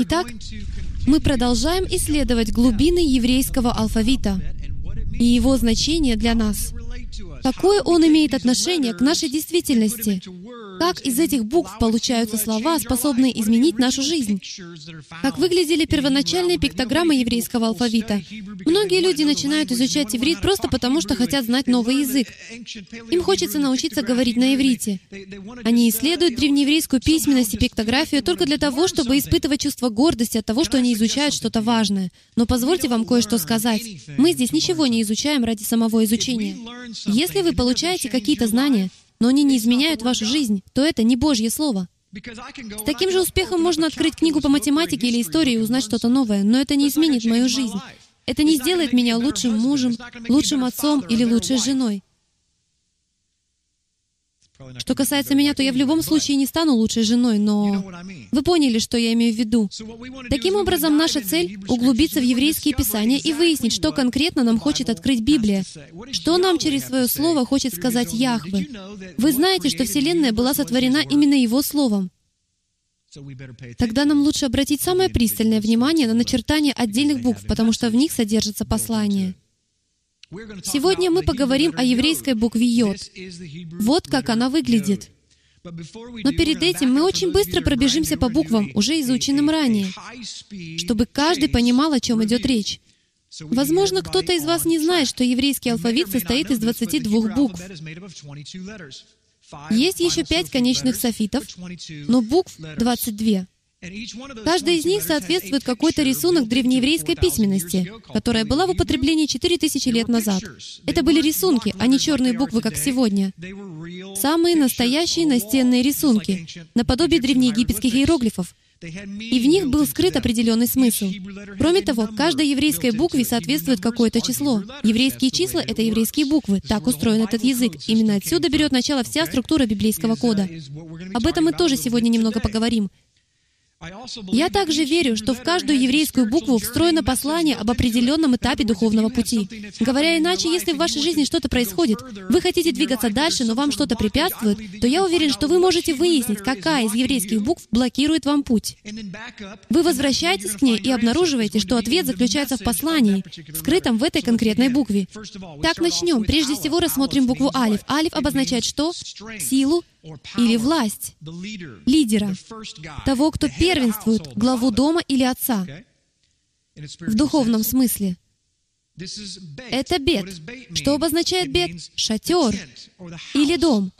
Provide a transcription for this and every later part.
Итак, мы продолжаем исследовать глубины еврейского алфавита и его значение для нас. Какое он имеет отношение к нашей действительности? Как из этих букв получаются слова, способные изменить нашу жизнь? Как выглядели первоначальные пиктограммы еврейского алфавита? Многие люди начинают изучать иврит просто потому, что хотят знать новый язык. Им хочется научиться говорить на иврите. Они исследуют древнееврейскую письменность и пиктографию только для того, чтобы испытывать чувство гордости от того, что они изучают что-то важное. Но позвольте вам кое-что сказать. Мы здесь ничего не изучаем ради самого изучения. Если вы получаете какие-то знания, но они не изменяют вашу жизнь, то это не Божье Слово. С таким же успехом можно открыть книгу по математике или истории и узнать что-то новое, но это не изменит мою жизнь. Это не сделает меня лучшим мужем, лучшим отцом или лучшей женой. Что касается меня, то я в любом случае не стану лучшей женой, но вы поняли, что я имею в виду. Таким образом, наша цель — углубиться в еврейские писания и выяснить, что конкретно нам хочет открыть Библия, что нам через свое слово хочет сказать Яхве. Вы знаете, что Вселенная была сотворена именно Его словом. Тогда нам лучше обратить самое пристальное внимание на начертание отдельных букв, потому что в них содержится послание. Сегодня мы поговорим о еврейской букве Йод. Вот как она выглядит. Но перед этим мы очень быстро пробежимся по буквам, уже изученным ранее, чтобы каждый понимал, о чем идет речь. Возможно, кто-то из вас не знает, что еврейский алфавит состоит из 22 букв. Есть еще пять конечных софитов, но букв 22. Каждый из них соответствует какой-то рисунок древнееврейской письменности, которая была в употреблении 4000 лет назад. Это были рисунки, а не черные буквы, как сегодня. Самые настоящие настенные рисунки, наподобие древнеегипетских иероглифов, и в них был скрыт определенный смысл. Кроме того, каждой еврейской букве соответствует какое-то число. Еврейские числа — это еврейские буквы. Так устроен этот язык. Именно отсюда берет начало вся структура библейского кода. Об этом мы тоже сегодня немного поговорим. Я также верю, что в каждую еврейскую букву встроено послание об определенном этапе духовного пути. Говоря иначе, если в вашей жизни что-то происходит, вы хотите двигаться дальше, но вам что-то препятствует, то я уверен, что вы можете выяснить, какая из еврейских букв блокирует вам путь. Вы возвращаетесь к ней и обнаруживаете, что ответ заключается в послании, скрытом в этой конкретной букве. Так начнем. Прежде всего рассмотрим букву Алиф. Алиф обозначает что? Силу, или власть лидера, того, кто первенствует, главу дома или отца, в духовном смысле. Это бед. Что обозначает бед? Шатер или дом.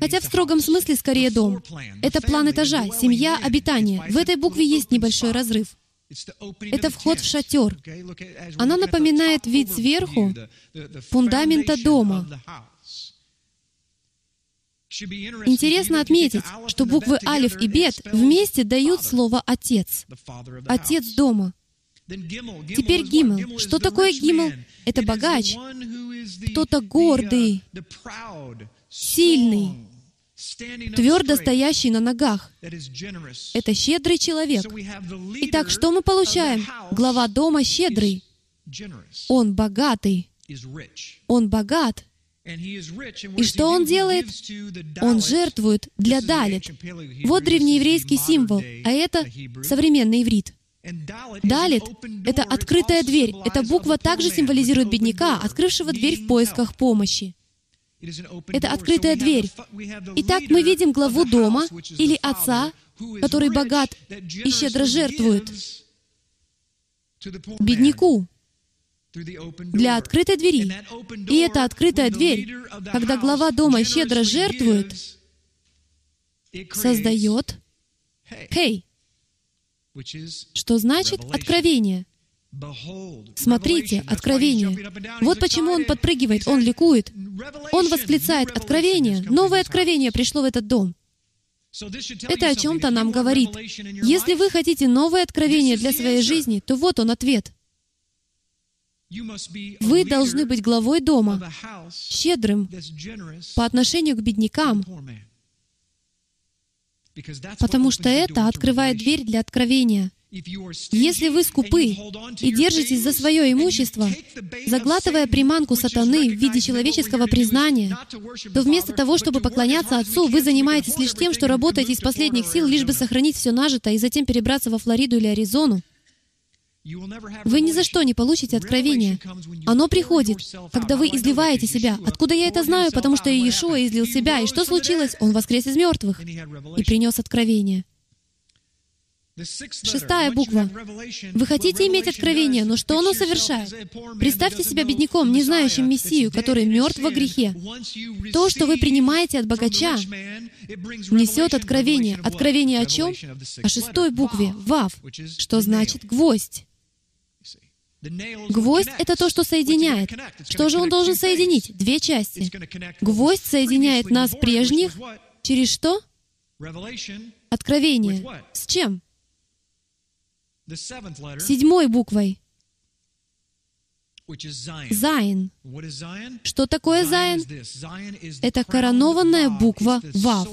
Хотя в строгом смысле скорее дом. Это план этажа, семья, обитание. В этой букве есть небольшой разрыв. Это вход в шатер. Она напоминает вид сверху фундамента дома. Интересно отметить, что буквы Алиф и Бет вместе дают слово «отец», «отец дома». Теперь Гимел. Что такое Гимел? Это богач, кто-то гордый, сильный, твердо стоящий на ногах. Это щедрый человек. Итак, что мы получаем? Глава дома щедрый. Он богатый. Он богат. И что он делает? Он жертвует для Далит. Вот древнееврейский символ, а это современный иврит. Далит — это открытая дверь. Эта буква также символизирует бедняка, открывшего дверь в поисках помощи. Это открытая дверь. Итак, мы видим главу дома или отца, который богат и щедро жертвует бедняку для открытой двери. И эта открытая дверь, когда глава дома щедро жертвует, создает «Хей», что значит «откровение». Смотрите, откровение. Вот почему он подпрыгивает, он ликует. Он восклицает «Откровение! Новое откровение пришло в этот дом!» Это о чем-то нам говорит. Если вы хотите новое откровение для своей жизни, то вот он ответ — вы должны быть главой дома, щедрым по отношению к беднякам, потому что это открывает дверь для откровения. Если вы скупы и держитесь за свое имущество, заглатывая приманку сатаны в виде человеческого признания, то вместо того, чтобы поклоняться Отцу, вы занимаетесь лишь тем, что работаете из последних сил, лишь бы сохранить все нажитое и затем перебраться во Флориду или Аризону. Вы ни за что не получите откровение. Оно приходит, когда вы изливаете себя. Откуда я это знаю? Потому что Иешуа излил себя. И что случилось? Он воскрес из мертвых и принес откровение. Шестая буква. Вы хотите иметь откровение, но что оно совершает? Представьте себя бедняком, не знающим Мессию, который мертв во грехе. То, что вы принимаете от богача, несет откровение. Откровение о чем? О шестой букве, «вав», что значит «гвоздь». Гвоздь — это то, что соединяет. Что же он должен соединить? Две части. Гвоздь соединяет нас прежних через что? Откровение. С чем? седьмой буквой. Зайн. Что такое Зайн? Это коронованная буква Вав.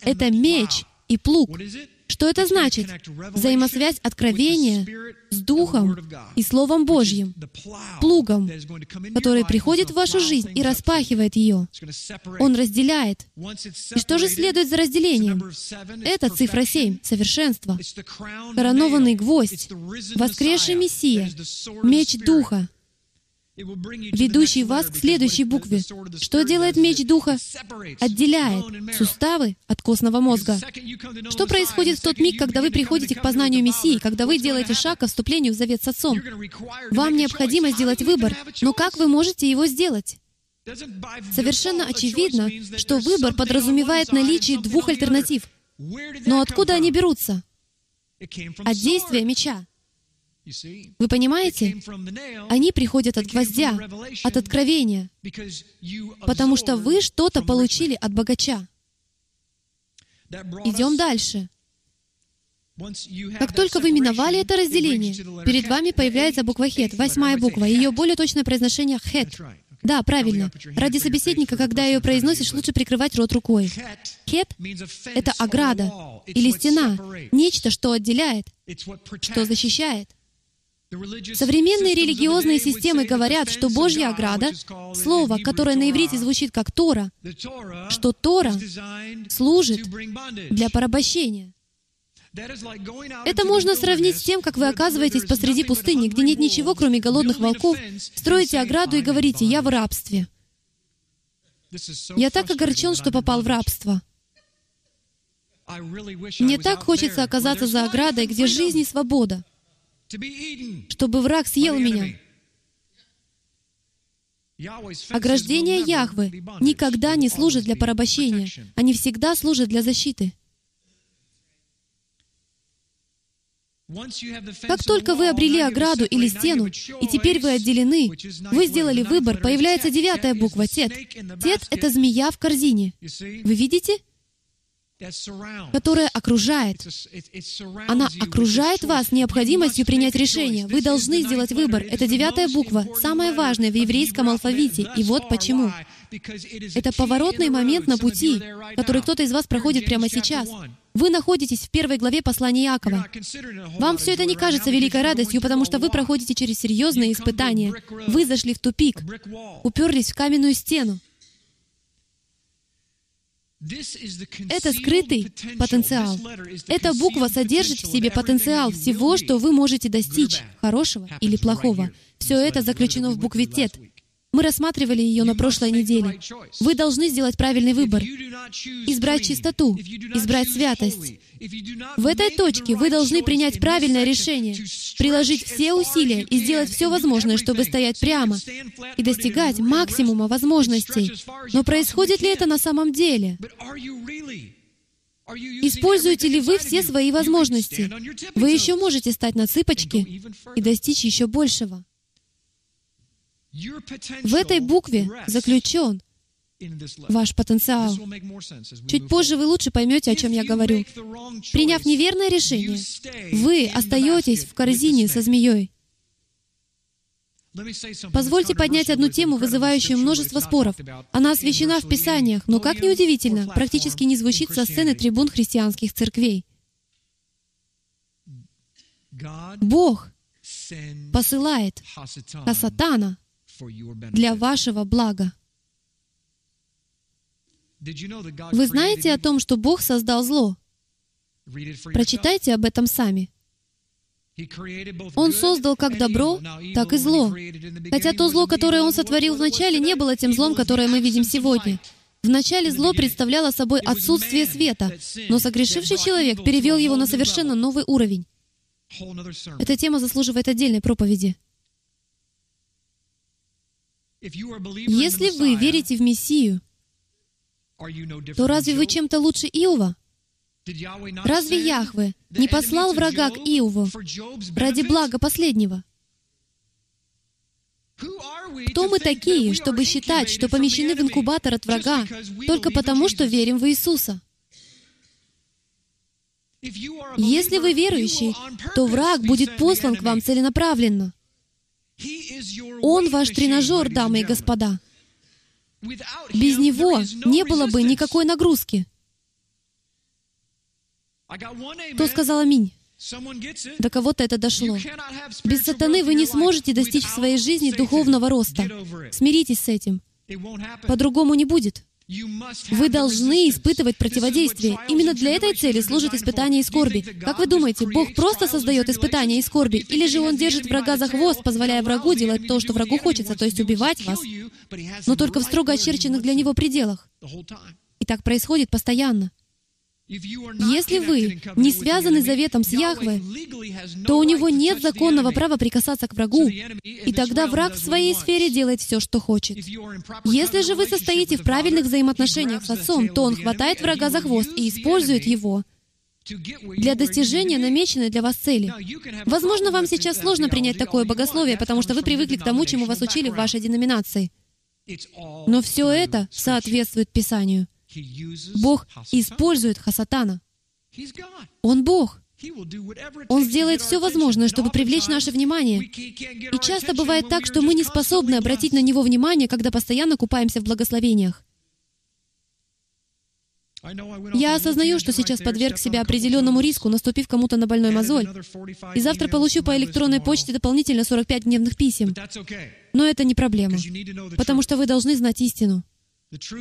Это меч и плуг. Что это значит? Взаимосвязь откровения с Духом и Словом Божьим, плугом, который приходит в вашу жизнь и распахивает ее. Он разделяет. И что же следует за разделением? Это цифра 7, совершенство. Коронованный гвоздь, воскресший Мессия, меч Духа, ведущий вас к следующей букве. Что делает меч Духа? Отделяет суставы от костного мозга. Что происходит в тот миг, когда вы приходите к познанию Мессии, когда вы делаете шаг к вступлению в завет с Отцом? Вам необходимо сделать выбор, но как вы можете его сделать? Совершенно очевидно, что выбор подразумевает наличие двух альтернатив. Но откуда они берутся? От действия меча. Вы понимаете? Они приходят от гвоздя, от откровения, потому что вы что-то получили от богача. Идем дальше. Как только вы миновали это разделение, перед вами появляется буква «хет», восьмая буква, ее более точное произношение «хет». Да, правильно. Ради собеседника, когда ее произносишь, лучше прикрывать рот рукой. Хет — это ограда или стена, нечто, что отделяет, что защищает. Современные религиозные системы говорят, что Божья ограда — слово, которое на иврите звучит как Тора, что Тора служит для порабощения. Это можно сравнить с тем, как вы оказываетесь посреди пустыни, где нет ничего, кроме голодных волков, строите ограду и говорите «Я в рабстве». Я так огорчен, что попал в рабство. Мне так хочется оказаться за оградой, где жизнь и свобода чтобы враг съел меня. Ограждения Яхвы никогда не служат для порабощения. Они всегда служат для защиты. Как только вы обрели ограду или стену, и теперь вы отделены, вы сделали выбор, появляется девятая буква — «тет». «Тет» — это змея в корзине. Вы видите? Которая окружает. Она окружает вас необходимостью принять решение. Вы должны сделать выбор. Это девятая буква, самая важная в еврейском алфавите. И вот почему. Это поворотный момент на пути, который кто-то из вас проходит прямо сейчас. Вы находитесь в первой главе послания Иакова. Вам все это не кажется великой радостью, потому что вы проходите через серьезные испытания. Вы зашли в тупик, уперлись в каменную стену. Это скрытый потенциал. Эта буква содержит в себе потенциал всего, что вы можете достичь, хорошего или плохого. Все это заключено в букве «тет». Мы рассматривали ее на прошлой неделе. Вы должны сделать правильный выбор. Избрать чистоту, избрать святость. В этой точке вы должны принять правильное решение, приложить все усилия и сделать все возможное, чтобы стоять прямо и достигать максимума возможностей. Но происходит ли это на самом деле? Используете ли вы все свои возможности? Вы еще можете стать на цыпочки и достичь еще большего. В этой букве заключен ваш потенциал. Чуть позже вы лучше поймете, о чем я говорю. Приняв неверное решение, вы остаетесь в корзине со змеей. Позвольте поднять одну тему, вызывающую множество споров. Она освещена в Писаниях, но, как неудивительно, практически не звучит со сцены трибун христианских церквей. Бог посылает Хасатана для вашего блага. Вы знаете о том, что Бог создал зло? Прочитайте об этом сами. Он создал как добро, так и зло. Хотя то зло, которое Он сотворил вначале, не было тем злом, которое мы видим сегодня. Вначале зло представляло собой отсутствие света, но согрешивший человек перевел его на совершенно новый уровень. Эта тема заслуживает отдельной проповеди. Если вы верите в Мессию, то разве вы чем-то лучше Иова? Разве Яхве не послал врага к Иову ради блага последнего? Кто мы такие, чтобы считать, что помещены в инкубатор от врага только потому, что верим в Иисуса? Если вы верующий, то враг будет послан к вам целенаправленно. Он ваш тренажер, дамы и господа. Без него не было бы никакой нагрузки. Кто сказал аминь? До кого-то это дошло. Без сатаны вы не сможете достичь в своей жизни духовного роста. Смиритесь с этим. По-другому не будет. Вы должны испытывать противодействие. Именно для этой цели служит испытание и скорби. Как вы думаете, Бог просто создает испытания и скорби? Или же Он держит врага за хвост, позволяя врагу делать то, что врагу хочется, то есть убивать вас, но только в строго очерченных для Него пределах? И так происходит постоянно. Если вы не связаны заветом с Яхве, то у него нет законного права прикасаться к врагу, и тогда враг в своей сфере делает все, что хочет. Если же вы состоите в правильных взаимоотношениях с Отцом, то Он хватает врага за хвост и использует его для достижения намеченной для вас цели. Возможно, вам сейчас сложно принять такое богословие, потому что вы привыкли к тому, чему вас учили в вашей деноминации. Но все это соответствует Писанию. Бог использует Хасатана. Он Бог. Он сделает все возможное, чтобы привлечь наше внимание. И часто бывает так, что мы не способны обратить на Него внимание, когда постоянно купаемся в благословениях. Я осознаю, что сейчас подверг себя определенному риску, наступив кому-то на больной мозоль. И завтра получу по электронной почте дополнительно 45 дневных писем. Но это не проблема, потому что вы должны знать истину.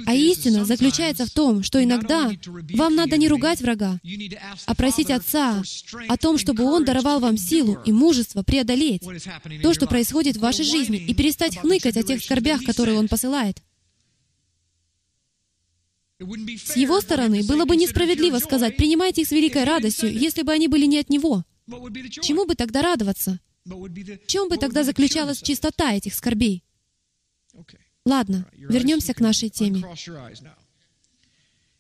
А истина заключается в том, что иногда вам надо не ругать врага, а просить Отца о том, чтобы Он даровал вам силу и мужество преодолеть то, что происходит в вашей жизни, и перестать хныкать о тех скорбях, которые Он посылает. С Его стороны было бы несправедливо сказать, принимайте их с великой радостью, если бы они были не от Него. Чему бы тогда радоваться? В чем бы тогда заключалась чистота этих скорбей? Ладно, вернемся к нашей теме.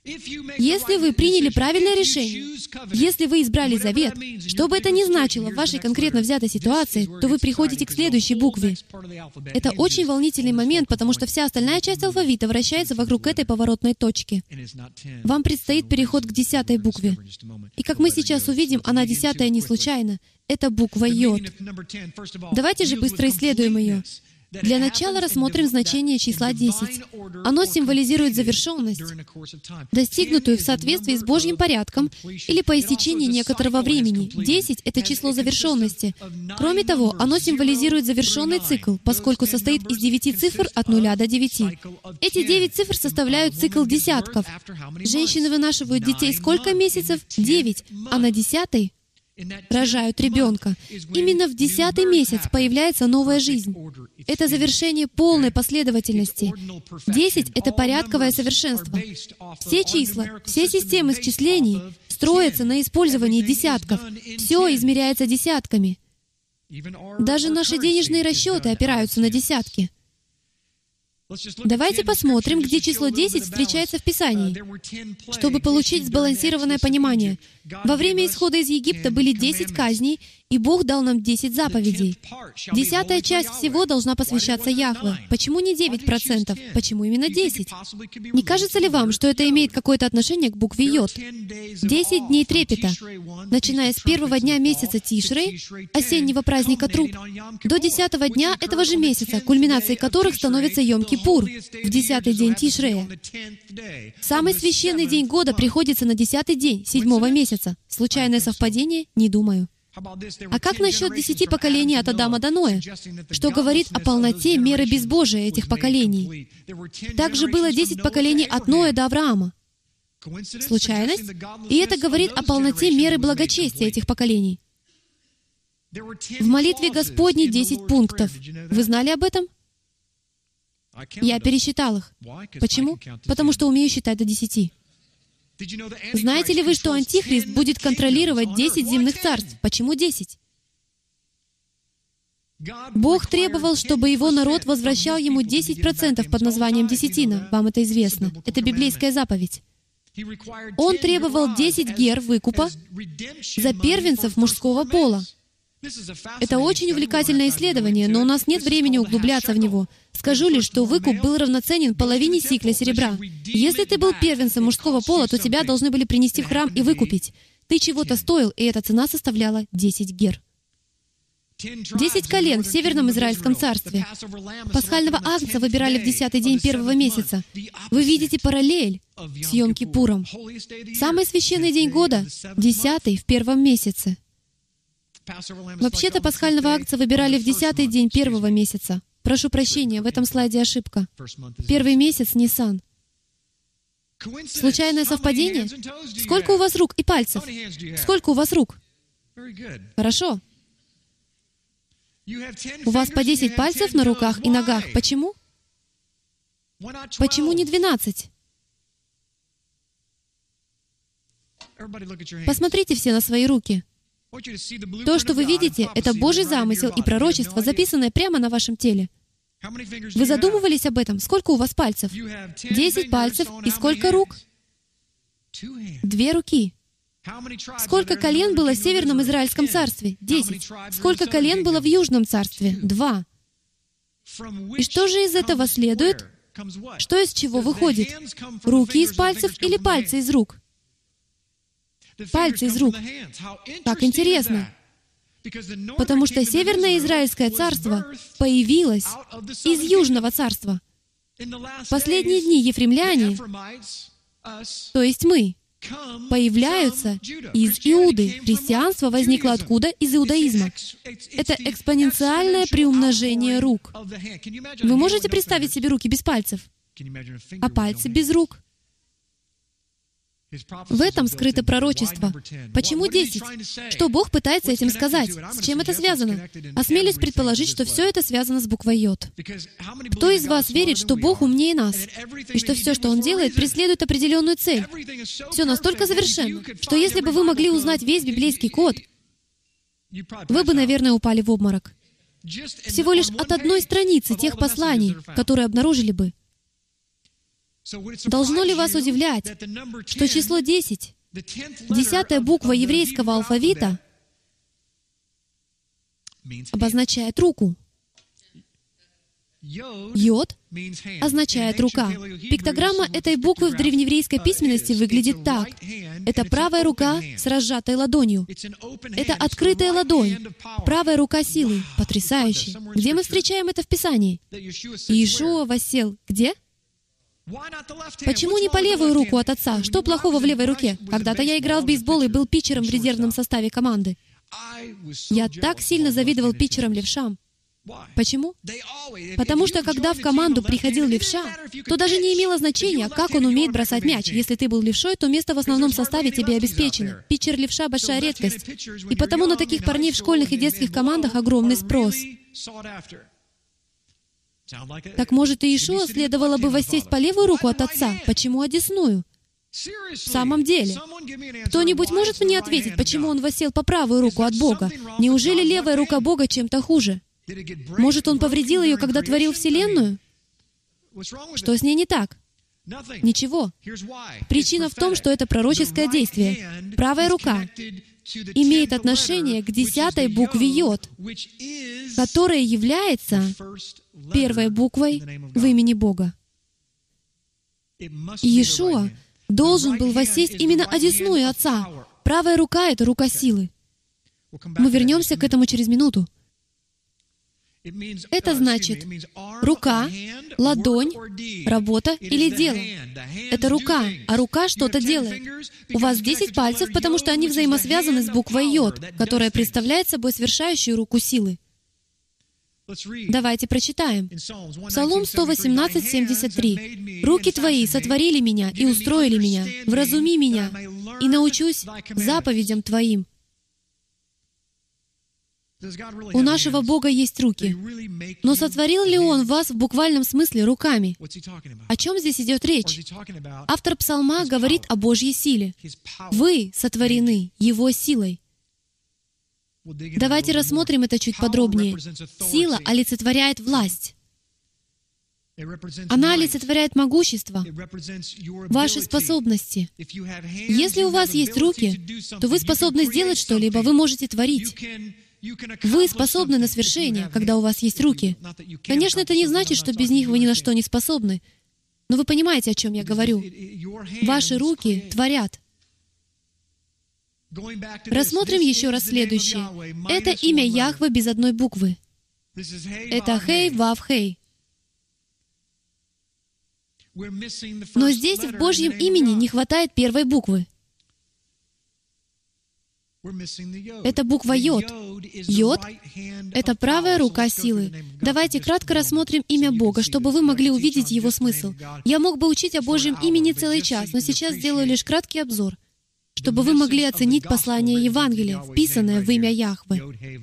Если вы приняли правильное решение, если вы избрали завет, что бы это ни значило в вашей конкретно взятой ситуации, то вы приходите к следующей букве. Это очень волнительный момент, потому что вся остальная часть алфавита вращается вокруг этой поворотной точки. Вам предстоит переход к десятой букве. И как мы сейчас увидим, она десятая не случайно. Это буква Йод. Давайте же быстро исследуем ее. Для начала рассмотрим значение числа 10. Оно символизирует завершенность, достигнутую в соответствии с Божьим порядком или по истечении некоторого времени. 10 — это число завершенности. Кроме того, оно символизирует завершенный цикл, поскольку состоит из 9 цифр от 0 до 9. Эти 9 цифр составляют цикл десятков. Женщины вынашивают детей сколько месяцев? 9. А на десятый рожают ребенка. Именно в десятый месяц появляется новая жизнь. Это завершение полной последовательности. Десять — это порядковое совершенство. Все числа, все системы счислений строятся на использовании десятков. Все измеряется десятками. Даже наши денежные расчеты опираются на десятки. Давайте посмотрим, где число 10 встречается в Писании, чтобы получить сбалансированное понимание. Во время исхода из Египта были 10 казней, и Бог дал нам 10 заповедей. Десятая часть всего должна посвящаться Яхве. Почему не 9%? Почему именно 10? Не кажется ли вам, что это имеет какое-то отношение к букве Йод? 10 дней трепета, начиная с первого дня месяца Тишрей, осеннего праздника Труп, до десятого дня этого же месяца, кульминацией которых становится Йом-Кипур, в десятый день Тишрея. Самый священный день года приходится на десятый день седьмого месяца. Случайное совпадение? Не думаю. А как насчет десяти поколений от Адама до Ноя, что говорит о полноте меры безбожия этих поколений? Также было десять поколений от Ноя до Авраама. Случайность? И это говорит о полноте меры благочестия этих поколений. В молитве Господней 10 пунктов. Вы знали об этом? Я пересчитал их. Почему? Потому что умею считать до десяти. Знаете ли вы, что Антихрист будет контролировать 10 земных царств? Почему 10? Бог требовал, чтобы его народ возвращал ему 10% под названием десятина. Вам это известно. Это библейская заповедь. Он требовал 10 гер выкупа за первенцев мужского пола. Это очень увлекательное исследование, но у нас нет времени углубляться в него. Скажу лишь, что выкуп был равноценен половине сикля серебра. Если ты был первенцем мужского пола, то тебя должны были принести в храм и выкупить. Ты чего-то стоил, и эта цена составляла 10 гер. Десять колен в Северном Израильском царстве. Пасхального агнца выбирали в десятый день первого месяца. Вы видите параллель с Йом-Кипуром. Самый священный день года — десятый в первом месяце. Вообще-то пасхального акция выбирали в десятый день первого месяца. Прошу прощения, в этом слайде ошибка. Первый месяц — Нисан. Случайное совпадение? Сколько у вас рук и пальцев? Сколько у вас рук? Хорошо. У вас по 10 пальцев на руках и ногах. Почему? Почему не 12? Посмотрите все на свои руки. То, что вы видите, это Божий замысел и пророчество, записанное прямо на вашем теле. Вы задумывались об этом? Сколько у вас пальцев? Десять пальцев. И сколько рук? Две руки. Сколько колен было в Северном Израильском царстве? Десять. Сколько колен было в Южном царстве? Два. И что же из этого следует? Что из чего выходит? Руки из пальцев или пальцы из рук? Пальцы из рук. Как интересно. Потому что Северное Израильское царство появилось из Южного царства. Последние дни ефремляне, то есть мы, появляются из Иуды. Христианство возникло откуда? Из иудаизма. Это экспоненциальное приумножение рук. Вы можете представить себе руки без пальцев? А пальцы без рук? В этом скрыто пророчество. Почему 10? Что Бог пытается этим сказать? С чем это связано? Осмелюсь предположить, что все это связано с буквой Йод. Кто из вас верит, что Бог умнее нас, и что все, что Он делает, преследует определенную цель? Все настолько совершенно, что если бы вы могли узнать весь библейский код, вы бы, наверное, упали в обморок. Всего лишь от одной страницы тех посланий, которые обнаружили бы, Должно ли вас удивлять, что число 10, десятая буква еврейского алфавита, обозначает руку? Йод означает «рука». Пиктограмма этой буквы в древнееврейской письменности выглядит так. Это правая рука с разжатой ладонью. Это открытая ладонь. Правая рука силы. Потрясающе. Где мы встречаем это в Писании? Иешуа воссел. Где? Почему не по левую руку от отца? Что плохого в левой руке? Когда-то я играл в бейсбол и был питчером в резервном составе команды. Я так сильно завидовал питчерам левшам. Почему? Потому что когда в команду приходил левша, то даже не имело значения, как он умеет бросать мяч. Если ты был левшой, то место в основном составе тебе обеспечено. Питчер левша — большая редкость. И потому на таких парней в школьных и детских командах огромный спрос. Так может, и Иешуа следовало бы воссесть по левую руку от Отца? Почему одесную? В самом деле, кто-нибудь может мне ответить, почему он воссел по правую руку от Бога? Неужели левая рука Бога чем-то хуже? Может, он повредил ее, когда творил Вселенную? Что с ней не так? Ничего. Причина в том, что это пророческое действие. Правая рука имеет отношение к десятой букве Йод, которая является первой буквой в имени Бога. Иешуа должен был воссесть именно одесную Отца. Правая рука — это рука силы. Мы вернемся к этому через минуту. Это значит рука, ладонь, работа или дело. Это рука, а рука что-то делает. У вас 10 пальцев, потому что они взаимосвязаны с буквой «йод», которая представляет собой свершающую руку силы. Давайте прочитаем. Псалом 118, 73. «Руки Твои сотворили меня и устроили меня. Вразуми меня, и научусь заповедям Твоим». У нашего Бога есть руки. Но сотворил ли Он вас в буквальном смысле руками? О чем здесь идет речь? Автор псалма говорит о Божьей силе. Вы сотворены Его силой. Давайте рассмотрим это чуть подробнее. Сила олицетворяет власть. Она олицетворяет могущество, ваши способности. Если у вас есть руки, то вы способны сделать что-либо, вы можете творить. Вы способны на свершение, когда у вас есть руки. Конечно, это не значит, что без них вы ни на что не способны. Но вы понимаете, о чем я говорю. Ваши руки творят. Рассмотрим еще раз следующее. Это имя Яхвы без одной буквы. Это Хей Вав Хей. Но здесь в Божьем имени не хватает первой буквы. Это буква Йод. Йод — это правая рука силы. Давайте кратко рассмотрим имя Бога, чтобы вы могли увидеть его смысл. Я мог бы учить о Божьем имени целый час, но сейчас сделаю лишь краткий обзор, чтобы вы могли оценить послание Евангелия, вписанное в имя Яхвы.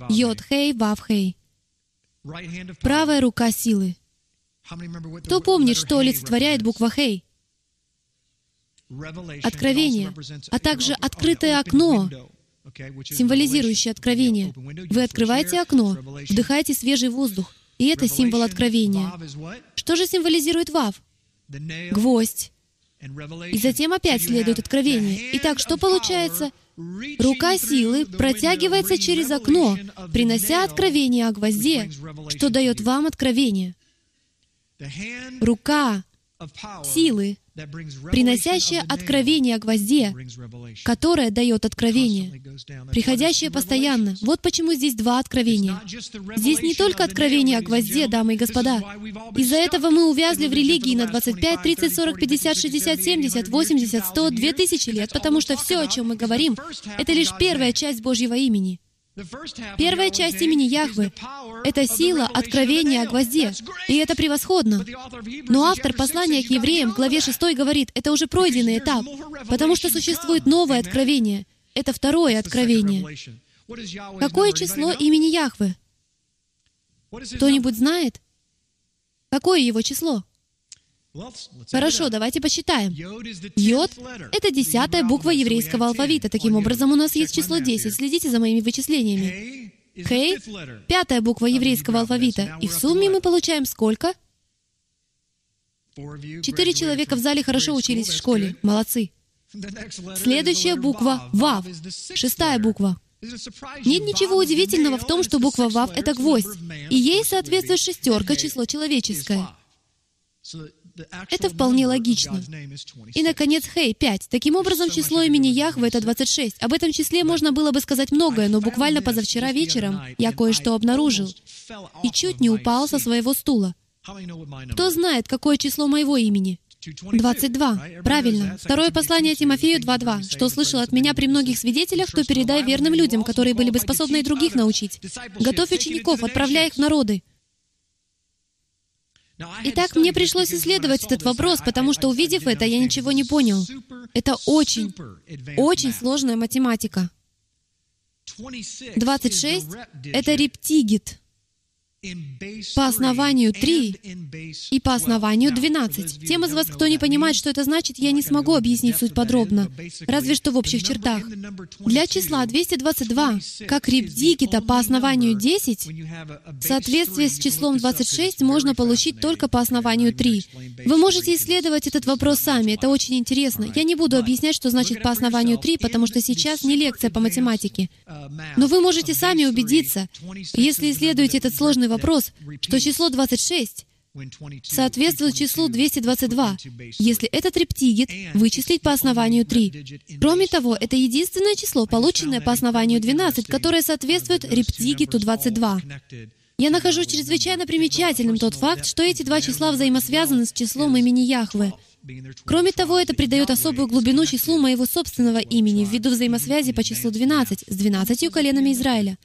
Йод Хей Вав Хей. Правая рука силы. Кто помнит, что олицетворяет буква Хей? Откровение, а также открытое окно, символизирующее откровение. Вы открываете окно, вдыхаете свежий воздух, и это символ откровения. Что же символизирует Вав? Гвоздь. И затем опять следует откровение. Итак, что получается? Рука силы протягивается через окно, принося откровение о гвозде, что дает вам откровение. Рука силы приносящее откровение о гвозде, которое дает откровение, приходящее постоянно. Вот почему здесь два откровения. Здесь не только откровение о гвозде, дамы и господа. Из-за этого мы увязли в религии на 25, 30, 40, 50, 60, 70, 80, 100, 2000 лет, потому что все, о чем мы говорим, это лишь первая часть Божьего имени. Первая часть имени Яхвы — это сила откровения о гвозде, и это превосходно. Но автор послания к евреям в главе 6 говорит, это уже пройденный этап, потому что существует новое откровение. Это второе откровение. Какое число имени Яхвы? Кто-нибудь знает? Какое его число? Хорошо, давайте посчитаем. Йод — это десятая буква еврейского алфавита. Таким образом, у нас есть число 10. Следите за моими вычислениями. Хей — пятая буква еврейского алфавита. И в сумме мы получаем сколько? Четыре человека в зале хорошо учились в школе. Молодцы. Следующая буква — Вав. Шестая буква. Нет ничего удивительного в том, что буква Вав — это гвоздь, и ей соответствует шестерка, число человеческое. Это вполне логично. И, наконец, Хей, 5. Таким образом, число имени Яхвы — это 26. Об этом числе можно было бы сказать многое, но буквально позавчера вечером я кое-что обнаружил и чуть не упал со своего стула. Кто знает, какое число моего имени? 22. Правильно. Второе послание Тимофею 2.2. Что слышал от меня при многих свидетелях, то передай верным людям, которые были бы способны и других научить. Готовь учеников, отправляй их в народы. Итак, мне пришлось исследовать этот вопрос, потому что, увидев это, я ничего не понял. Это очень, очень сложная математика. 26 — это рептигит по основанию 3 и по основанию 12. Тем из вас, кто не понимает, что это значит, я не смогу объяснить суть подробно, разве что в общих чертах. Для числа 222, как рептигита по основанию 10, соответствие с числом 26 можно получить только по основанию 3. Вы можете исследовать этот вопрос сами, это очень интересно. Я не буду объяснять, что значит по основанию 3, потому что сейчас не лекция по математике. Но вы можете сами убедиться, если исследуете этот сложный сложный вопрос, что число 26 соответствует числу 222, если этот рептигит вычислить по основанию 3. Кроме того, это единственное число, полученное по основанию 12, которое соответствует рептигиту 22. Я нахожу чрезвычайно примечательным тот факт, что эти два числа взаимосвязаны с числом имени Яхве. Кроме того, это придает особую глубину числу моего собственного имени ввиду взаимосвязи по числу 12 с 12 коленами Израиля.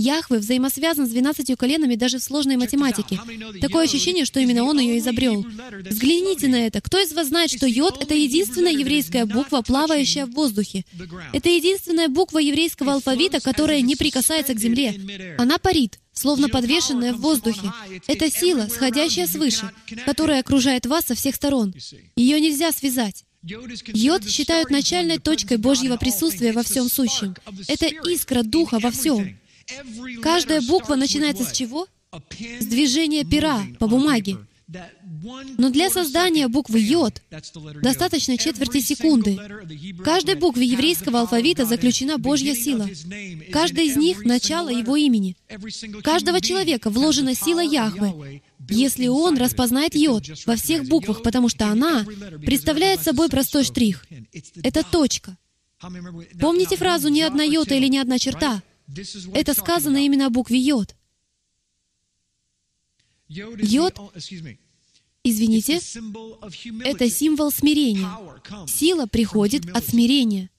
Яхве взаимосвязан с 12 коленами даже в сложной математике. Такое ощущение, что именно он ее изобрел. Взгляните на это. Кто из вас знает, что йод — это единственная еврейская буква, плавающая в воздухе? Это единственная буква еврейского алфавита, которая не прикасается к земле. Она парит, словно подвешенная в воздухе. Это сила, сходящая свыше, которая окружает вас со всех сторон. Ее нельзя связать. Йод считают начальной точкой Божьего присутствия во всем сущем. Это искра Духа во всем. Каждая буква начинается с чего? С движения пера по бумаге. Но для создания буквы «йод» достаточно четверти секунды. В каждой букве еврейского алфавита заключена Божья сила. Каждая из них — начало его имени. Каждого человека вложена сила Яхве, если он распознает йод во всех буквах, потому что она представляет собой простой штрих. Это точка. Помните фразу «ни одна йота» или «ни одна черта»? Это сказано именно о букве йод. Йод, извините, это символ смирения. Сила приходит от смирения.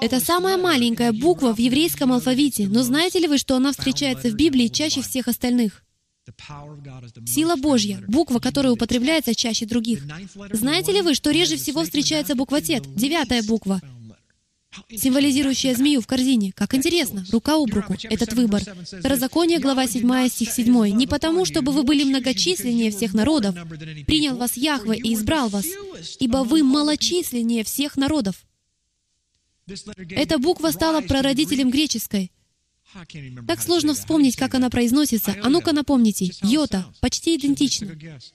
Это самая маленькая буква в еврейском алфавите, но знаете ли вы, что она встречается в Библии чаще всех остальных? Сила Божья, буква, которая употребляется чаще других. Знаете ли вы, что реже всего встречается буква Тет, девятая буква, символизирующая змею в корзине. Как интересно, рука об руку, этот выбор. Второзаконие, глава 7, стих 7. «Не потому, чтобы вы были многочисленнее всех народов, принял вас Яхве и избрал вас, ибо вы малочисленнее всех народов». Эта буква стала прародителем греческой. Так сложно вспомнить, как она произносится. А ну-ка напомните. Йота. Почти идентично.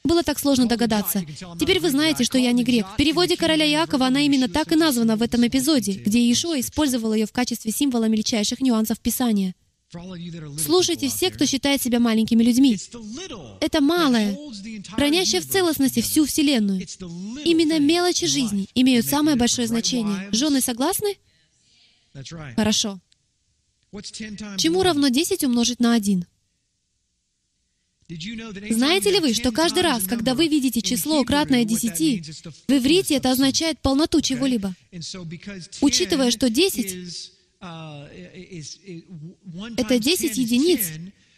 Было так сложно догадаться. Теперь вы знаете, что я не грек. В переводе короля Якова она именно так и названа в этом эпизоде, где Иешуа использовал ее в качестве символа мельчайших нюансов Писания. Слушайте все, кто считает себя маленькими людьми. Это малое, хранящее в целостности всю Вселенную. Именно мелочи жизни имеют самое большое значение. Жены согласны? Хорошо. Чему равно 10 умножить на 1? Знаете ли вы, что каждый раз, когда вы видите число, кратное 10, в иврите это означает полноту чего-либо? Учитывая, что 10 uh, — это 10 единиц,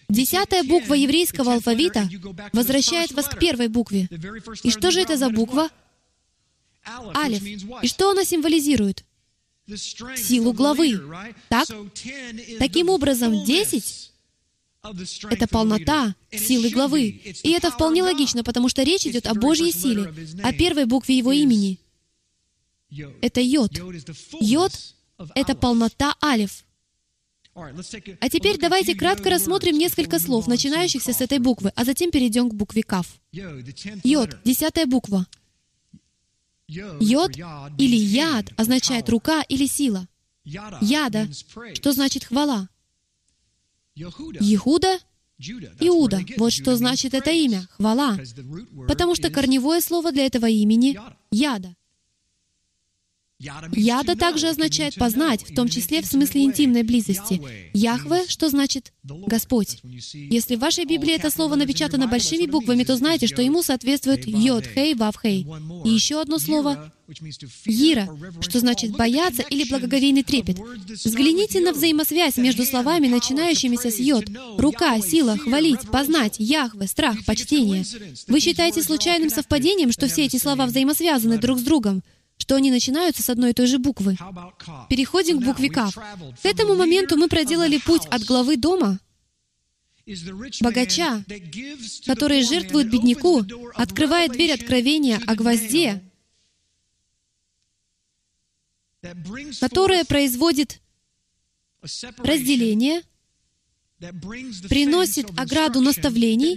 Десятая буква еврейского алфавита возвращает вас к первой букве. И что же это за буква? Алиф. И что она символизирует? Силу главы. Так? Таким образом, 10 — это полнота силы главы. И это вполне логично, потому что речь идет о Божьей силе, о первой букве Его имени. Это йод. Йод — это полнота алиф. А теперь давайте кратко рассмотрим несколько слов, начинающихся с этой буквы, а затем перейдем к букве Кав. Йод, десятая буква. Йод или яд означает рука или сила. Яда, что значит хвала. Иуда Иуда. Вот что значит это имя — хвала. Потому что корневое слово для этого имени — яда. Яда также означает познать, в том числе в смысле интимной близости. Яхве, что значит Господь. Если в вашей Библии это слово напечатано большими буквами, то знаете, что ему соответствует Йод, Хей, Вав, Хей. И еще одно слово Ира, что значит бояться или благоговейный трепет. Взгляните на взаимосвязь между словами, начинающимися с йод. Рука, сила, хвалить, познать, яхве, страх, почтение. Вы считаете случайным совпадением, что все эти слова взаимосвязаны друг с другом? Что они начинаются с одной и той же буквы. Переходим к букве Кав. К этому моменту мы проделали путь от главы дома, богача, который жертвует бедняку, открывает дверь откровения о гвозде, которое производит разделение, приносит ограду наставлений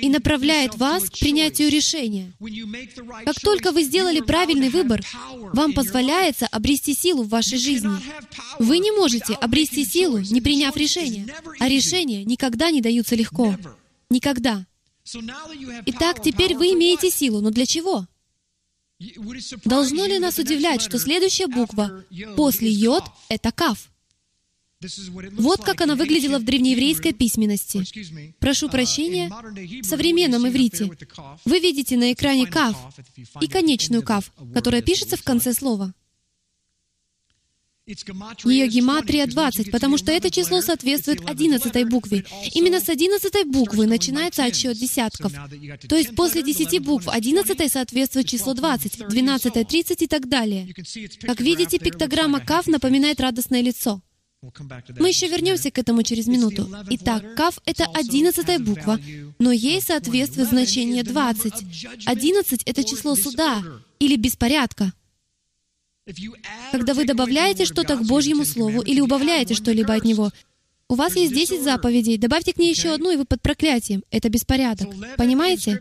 и направляет вас к принятию решения. Как только вы сделали правильный выбор, вам позволяется обрести силу в вашей жизни. Вы не можете обрести силу, не приняв решение, а решения никогда не даются легко. Никогда. Итак, теперь вы имеете силу, но для чего? Должно ли нас удивлять, что следующая буква после йод — это каф? Вот как она выглядела в древнееврейской письменности. Прошу прощения, в современном иврите вы видите на экране кав и конечную кав, которая пишется в конце слова. Ее гематрия 20, потому что это число соответствует 11 букве. Именно с 11 буквы начинается отсчет десятков. То есть после 10 букв 11 соответствует число 20, 12, 30 и так далее. Как видите, пиктограмма Кав напоминает радостное лицо. Мы еще вернемся к этому через минуту. Итак, Кав — это одиннадцатая буква, но ей соответствует значение 20. 11 — это число суда или беспорядка. Когда вы добавляете что-то к Божьему Слову или убавляете что-либо от Него, у вас есть 10 заповедей, добавьте к ней еще одну, и вы под проклятием. Это беспорядок. Понимаете?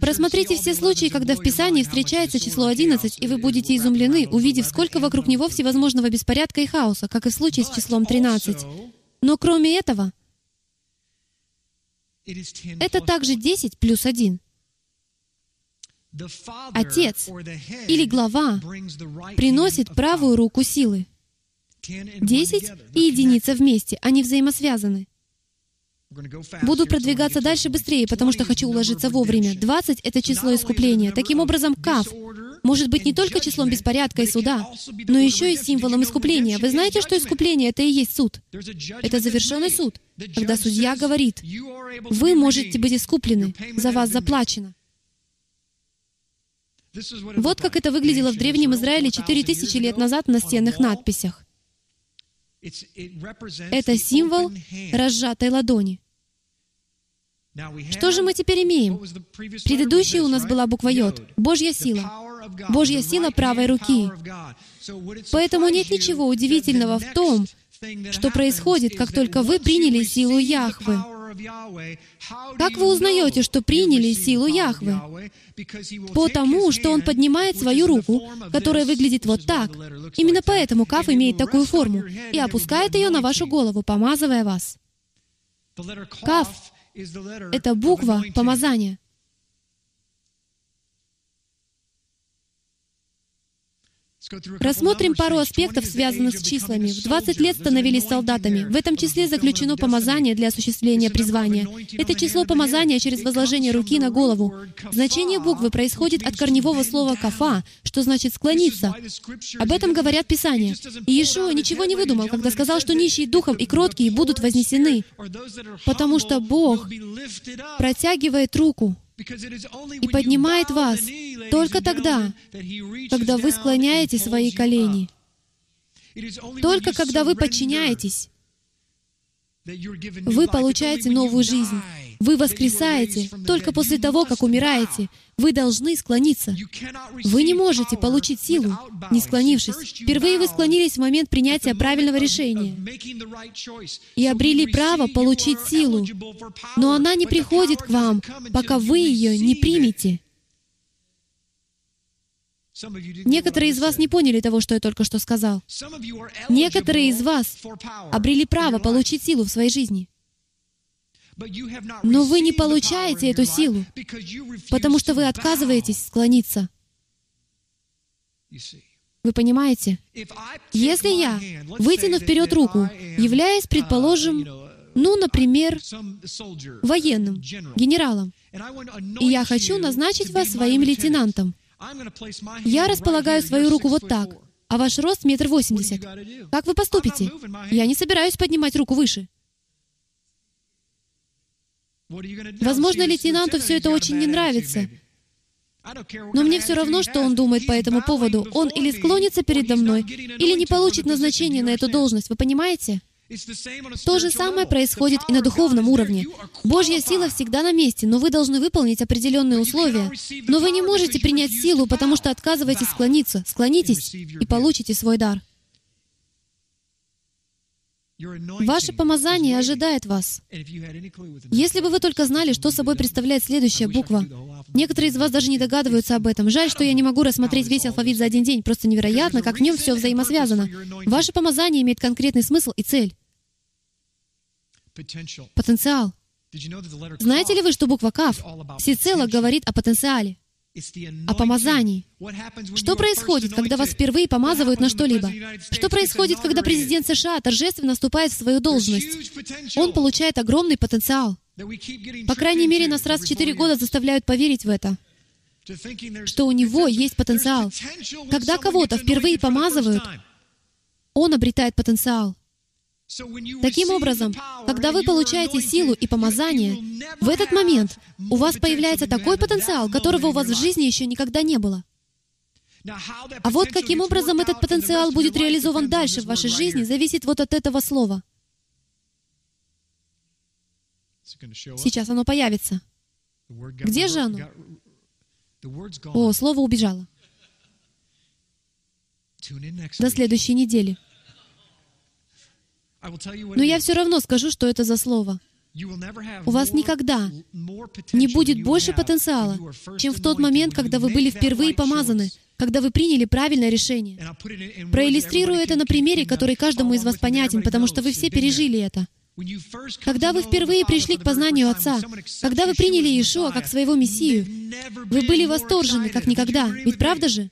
Просмотрите все случаи, когда в Писании встречается число 11, и вы будете изумлены, увидев, сколько вокруг него всевозможного беспорядка и хаоса, как и в случае с числом 13. Но кроме этого, это также 10 плюс 1. Отец или глава приносит правую руку силы. Десять и единица вместе, они взаимосвязаны. Буду продвигаться дальше быстрее, потому что хочу уложиться вовремя. 20 — это число искупления. Таким образом, Кав может быть не только числом беспорядка и суда, но еще и символом искупления. Вы знаете, что искупление — это и есть суд. Это завершенный суд, когда судья говорит, «Вы можете быть искуплены, за вас заплачено». Вот как это выглядело в Древнем Израиле 4000 лет назад на стенных надписях. Это символ разжатой ладони. Что же мы теперь имеем? Предыдущая у нас была буква Йод. Божья сила. Божья сила правой руки. Поэтому нет ничего удивительного в том, что происходит, как только вы приняли силу Яхвы. Как вы узнаете, что приняли силу Яхвы? Потому, что Он поднимает свою руку, которая выглядит вот так. Именно поэтому Каф имеет такую форму, и опускает ее на вашу голову, помазывая вас. Каф — это буква помазания. Рассмотрим пару аспектов, связанных с числами. В 20 лет становились солдатами. В этом числе заключено помазание для осуществления призвания. Это число помазания через возложение руки на голову. Значение буквы происходит от корневого слова «кафа», что значит «склониться». Об этом говорят Писания. И Иешуа ничего не выдумал, когда сказал, что нищие духом и кроткие будут вознесены, потому что Бог протягивает руку и поднимает вас только тогда, когда вы склоняете свои колени, только когда вы подчиняетесь, вы получаете новую жизнь. Вы воскресаете только после того, как умираете. Вы должны склониться. Вы не можете получить силу, не склонившись. Впервые вы склонились в момент принятия правильного решения и обрели право получить силу. Но она не приходит к вам, пока вы ее не примете. Некоторые из вас не поняли того, что я только что сказал. Некоторые из вас обрели право получить силу в своей жизни. Но вы не получаете эту силу, потому что вы отказываетесь склониться. Вы понимаете? Если я вытяну вперед руку, являясь, предположим, ну, например, военным, генералом, и я хочу назначить вас своим лейтенантом, я располагаю свою руку вот так, а ваш рост метр восемьдесят. Как вы поступите? Я не собираюсь поднимать руку выше. Возможно, лейтенанту все это очень не нравится. Но мне все равно, что он думает по этому поводу. Он или склонится передо мной, или не получит назначение на эту должность. Вы понимаете? То же самое происходит и на духовном уровне. Божья сила всегда на месте, но вы должны выполнить определенные условия. Но вы не можете принять силу, потому что отказываетесь склониться. Склонитесь и получите свой дар. Ваше помазание ожидает вас. Если бы вы только знали, что собой представляет следующая буква. Некоторые из вас даже не догадываются об этом. Жаль, что я не могу рассмотреть весь алфавит за один день. Просто невероятно, как в нем все взаимосвязано. Ваше помазание имеет конкретный смысл и цель. Потенциал. Знаете ли вы, что буква КАФ всецело говорит о потенциале? О помазании. Что происходит, когда вас впервые помазывают на что-либо? Что происходит, когда президент США торжественно вступает в свою должность? Он получает огромный потенциал. По крайней мере, нас раз в четыре года заставляют поверить в это, что у него есть потенциал. Когда кого-то впервые помазывают, он обретает потенциал. Таким образом, когда вы получаете силу и помазание, в этот момент у вас появляется такой потенциал, которого у вас в жизни еще никогда не было. А вот каким образом этот потенциал будет реализован дальше в вашей жизни, зависит вот от этого слова. Сейчас оно появится. Где же оно? О, слово убежало. До следующей недели. Но я все равно скажу, что это за слово. У вас никогда не будет больше потенциала, чем в тот момент, когда вы были впервые помазаны, когда вы приняли правильное решение. Проиллюстрирую это на примере, который каждому из вас понятен, потому что вы все пережили это. Когда вы впервые пришли к познанию Отца, когда вы приняли Иешуа как своего Мессию, вы были восторжены, как никогда. Ведь правда же?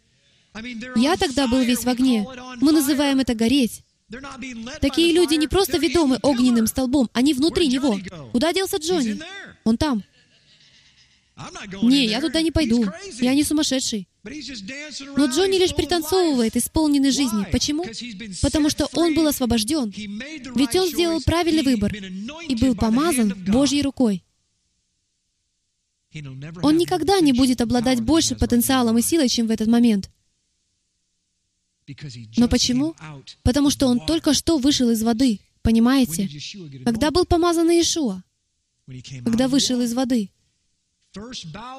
Я тогда был весь в огне. Мы называем это «гореть». Такие люди не просто ведомы огненным столбом, они внутри него. Куда делся Джонни? Он там. Не, я туда не пойду. Я не сумасшедший. Но Джонни лишь пританцовывает, исполненный жизни. Почему? Потому что он был освобожден. Ведь он сделал правильный выбор и был помазан Божьей рукой. Он никогда не будет обладать больше потенциалом и силой, чем в этот момент. Но почему? Потому что он только что вышел из воды. Понимаете? Когда был помазан Иешуа? Когда вышел из воды.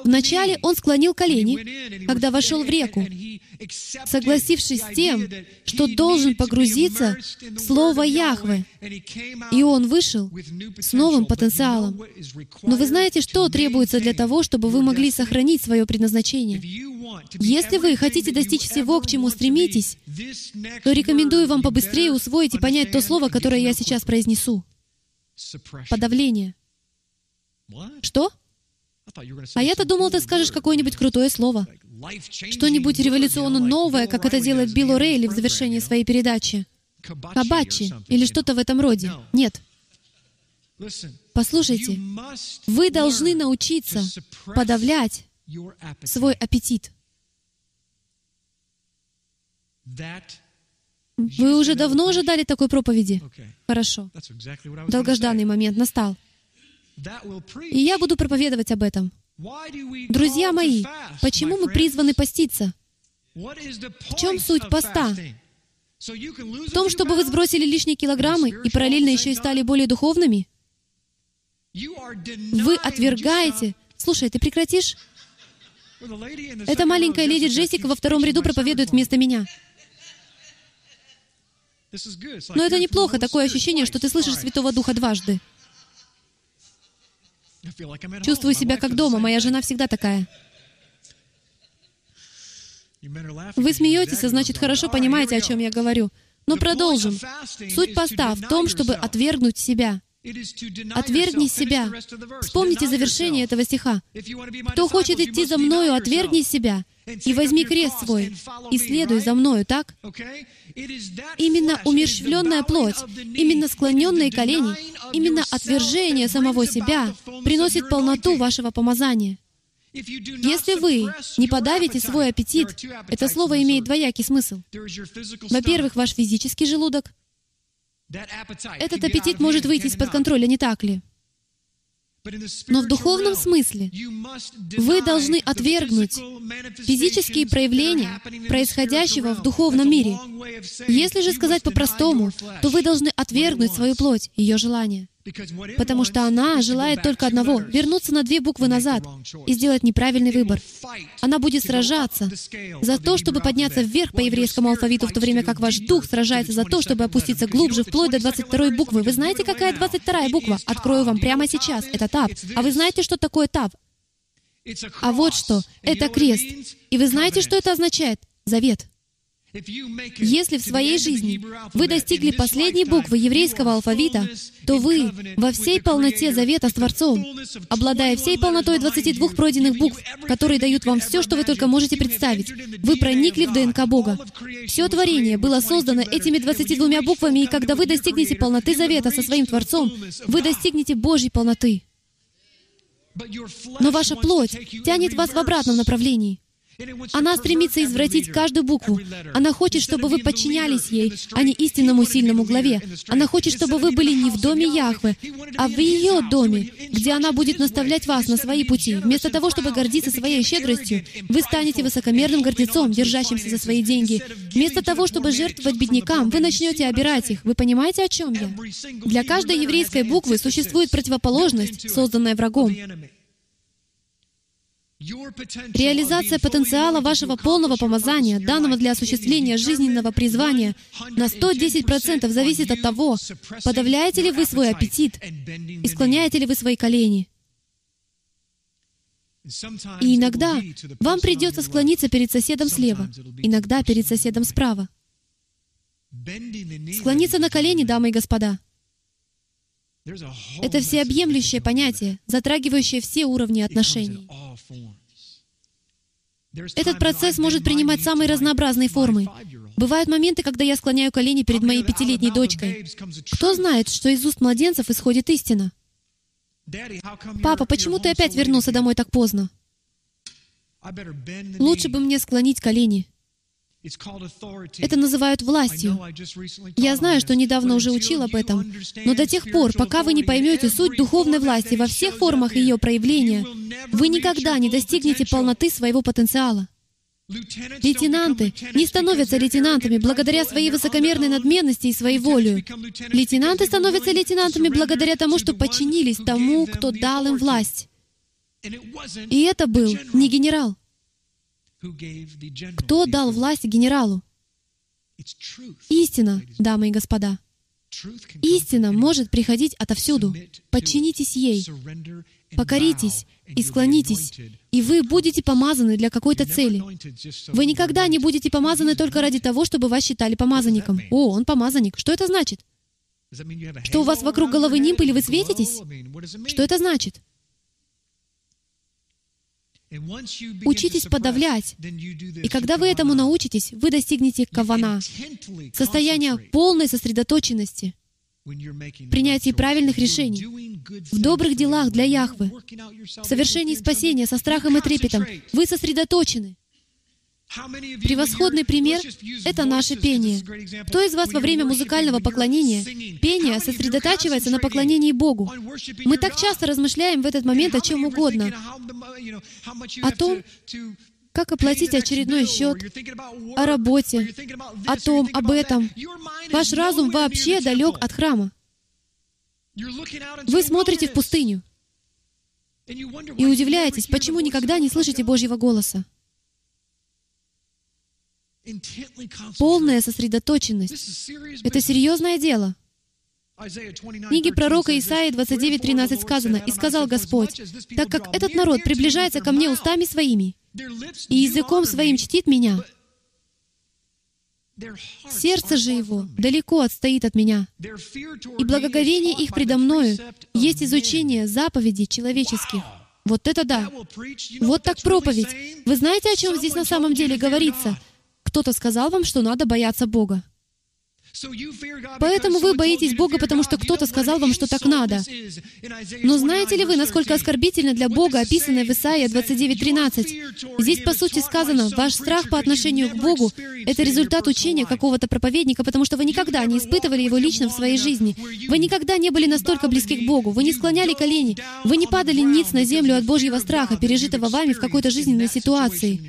Вначале он склонил колени, когда вошел в реку, согласившись с тем, что должен погрузиться в Слово Яхве. И он вышел с новым потенциалом. Но вы знаете, что требуется для того, чтобы вы могли сохранить свое предназначение? Если вы хотите достичь всего, к чему стремитесь, то рекомендую вам побыстрее усвоить и понять то слово, которое я сейчас произнесу. Подавление. Что? А я-то думал, ты скажешь какое-нибудь крутое слово. Что-нибудь революционно новое, как это делает Билл О'Рейли в завершении своей передачи. Кабачи или что-то в этом роде. Нет. Послушайте, вы должны научиться подавлять свой аппетит. Вы уже давно ожидали такой проповеди? Хорошо. Долгожданный момент настал. И я буду проповедовать об этом. Друзья мои, почему мы призваны поститься? В чем суть поста? В том, чтобы вы сбросили лишние килограммы и параллельно еще и стали более духовными? Вы отвергаете... Слушай, ты прекратишь? Эта маленькая леди Джессика во втором ряду проповедует вместо меня. Но это неплохо, такое ощущение, что ты слышишь Святого Духа дважды. Чувствую себя как дома, моя жена всегда такая. Вы смеетесь, а значит, хорошо понимаете, о чем я говорю. Но продолжим. Суть поста в том, чтобы отвергнуть себя. Отвергни себя. Вспомните завершение этого стиха. Кто хочет идти за мною, отвергни себя и возьми крест свой, и следуй за мною, так? Именно умерщвленная плоть, именно склоненные колени, именно отвержение самого себя приносит полноту вашего помазания. Если вы не подавите свой аппетит, это слово имеет двоякий смысл. Во-первых, ваш физический желудок, этот аппетит может выйти из-под контроля, не так ли? Но в духовном смысле вы должны отвергнуть физические проявления происходящего в духовном мире. Если же сказать по-простому, то вы должны отвергнуть свою плоть, ее желания. Потому что она желает только одного — вернуться на две буквы назад и сделать неправильный выбор. Она будет сражаться за то, чтобы подняться вверх по еврейскому алфавиту, в то время как ваш дух сражается за то, чтобы опуститься глубже, вплоть до 22 буквы. Вы знаете, какая 22 буква? Открою вам прямо сейчас. Это Тав. А вы знаете, что такое Тав? А вот что. Это крест. И вы знаете, что это означает? Завет. Если в своей жизни вы достигли последней буквы еврейского алфавита, то вы во всей полноте завета с Творцом, обладая всей полнотой 22 пройденных букв, которые дают вам все, что вы только можете представить. Вы проникли в ДНК Бога. Все творение было создано этими 22 буквами, и когда вы достигнете полноты завета со своим Творцом, вы достигнете Божьей полноты. Но ваша плоть тянет вас в обратном направлении. Она стремится извратить каждую букву. Она хочет, чтобы вы подчинялись ей, а не истинному сильному главе. Она хочет, чтобы вы были не в доме Яхвы, а в ее доме, где она будет наставлять вас на свои пути. Вместо того, чтобы гордиться своей щедростью, вы станете высокомерным гордецом, держащимся за свои деньги. Вместо того, чтобы жертвовать беднякам, вы начнете обирать их. Вы понимаете, о чем я? Для каждой еврейской буквы существует противоположность, созданная врагом. Реализация потенциала вашего полного помазания, данного для осуществления жизненного призвания, на 110% зависит от того, подавляете ли вы свой аппетит и склоняете ли вы свои колени. И иногда вам придется склониться перед соседом слева, иногда перед соседом справа. Склониться на колени, дамы и господа. Это всеобъемлющее понятие, затрагивающее все уровни отношений. Этот процесс может принимать самые разнообразные формы. Бывают моменты, когда я склоняю колени перед моей пятилетней дочкой. Кто знает, что из уст младенцев исходит истина? «Папа, почему ты опять вернулся домой так поздно?» Лучше бы мне склонить колени. Это называют властью. Я знаю, что недавно уже учил об этом, но до тех пор, пока вы не поймете суть духовной власти во всех формах ее проявления, вы никогда не достигнете полноты своего потенциала. Лейтенанты не становятся лейтенантами благодаря своей высокомерной надменности и своей воле. Лейтенанты становятся лейтенантами благодаря тому, что подчинились тому, кто дал им власть. И это был не генерал. Кто дал власть генералу? Истина, дамы и господа. Истина может приходить отовсюду. Подчинитесь ей, покоритесь и склонитесь, и вы будете помазаны для какой-то цели. Вы никогда не будете помазаны только ради того, чтобы вас считали помазанником. О, он помазанник. Что это значит? Что у вас вокруг головы нимб или вы светитесь? Что это значит? Учитесь подавлять. И когда вы этому научитесь, вы достигнете кавана, состояния полной сосредоточенности, принятии правильных решений, в добрых делах для Яхвы, в совершении спасения со страхом и трепетом. Вы сосредоточены. Превосходный пример — это наше пение. Кто из вас во время музыкального поклонения, пение сосредотачивается на поклонении Богу? Мы так часто размышляем в этот момент о чем угодно. О том, как оплатить очередной счет, о работе, о том, об этом. Ваш разум вообще далек от храма. Вы смотрите в пустыню и удивляетесь, почему никогда не слышите Божьего голоса. Полная сосредоточенность. Это серьезное дело. В книге пророка Исаии 29.13 сказано, «И сказал Господь, так как этот народ приближается ко мне устами своими, и языком своим чтит меня, сердце же его далеко отстоит от меня, и благоговение их предо мною есть изучение заповедей человеческих». Вот это да! Вот так проповедь! Вы знаете, о чем здесь на самом деле говорится? Кто-то сказал вам, что надо бояться Бога. Поэтому вы боитесь Бога, потому что кто-то сказал вам, что так надо. Но знаете ли вы, насколько оскорбительно для Бога описанное в Исаии 29.13? Здесь, по сути, сказано, ваш страх по отношению к Богу — это результат учения какого-то проповедника, потому что вы никогда не испытывали его лично в своей жизни. Вы никогда не были настолько близки к Богу, вы не склоняли колени, вы не падали ниц на землю от Божьего страха, пережитого вами в какой-то жизненной ситуации.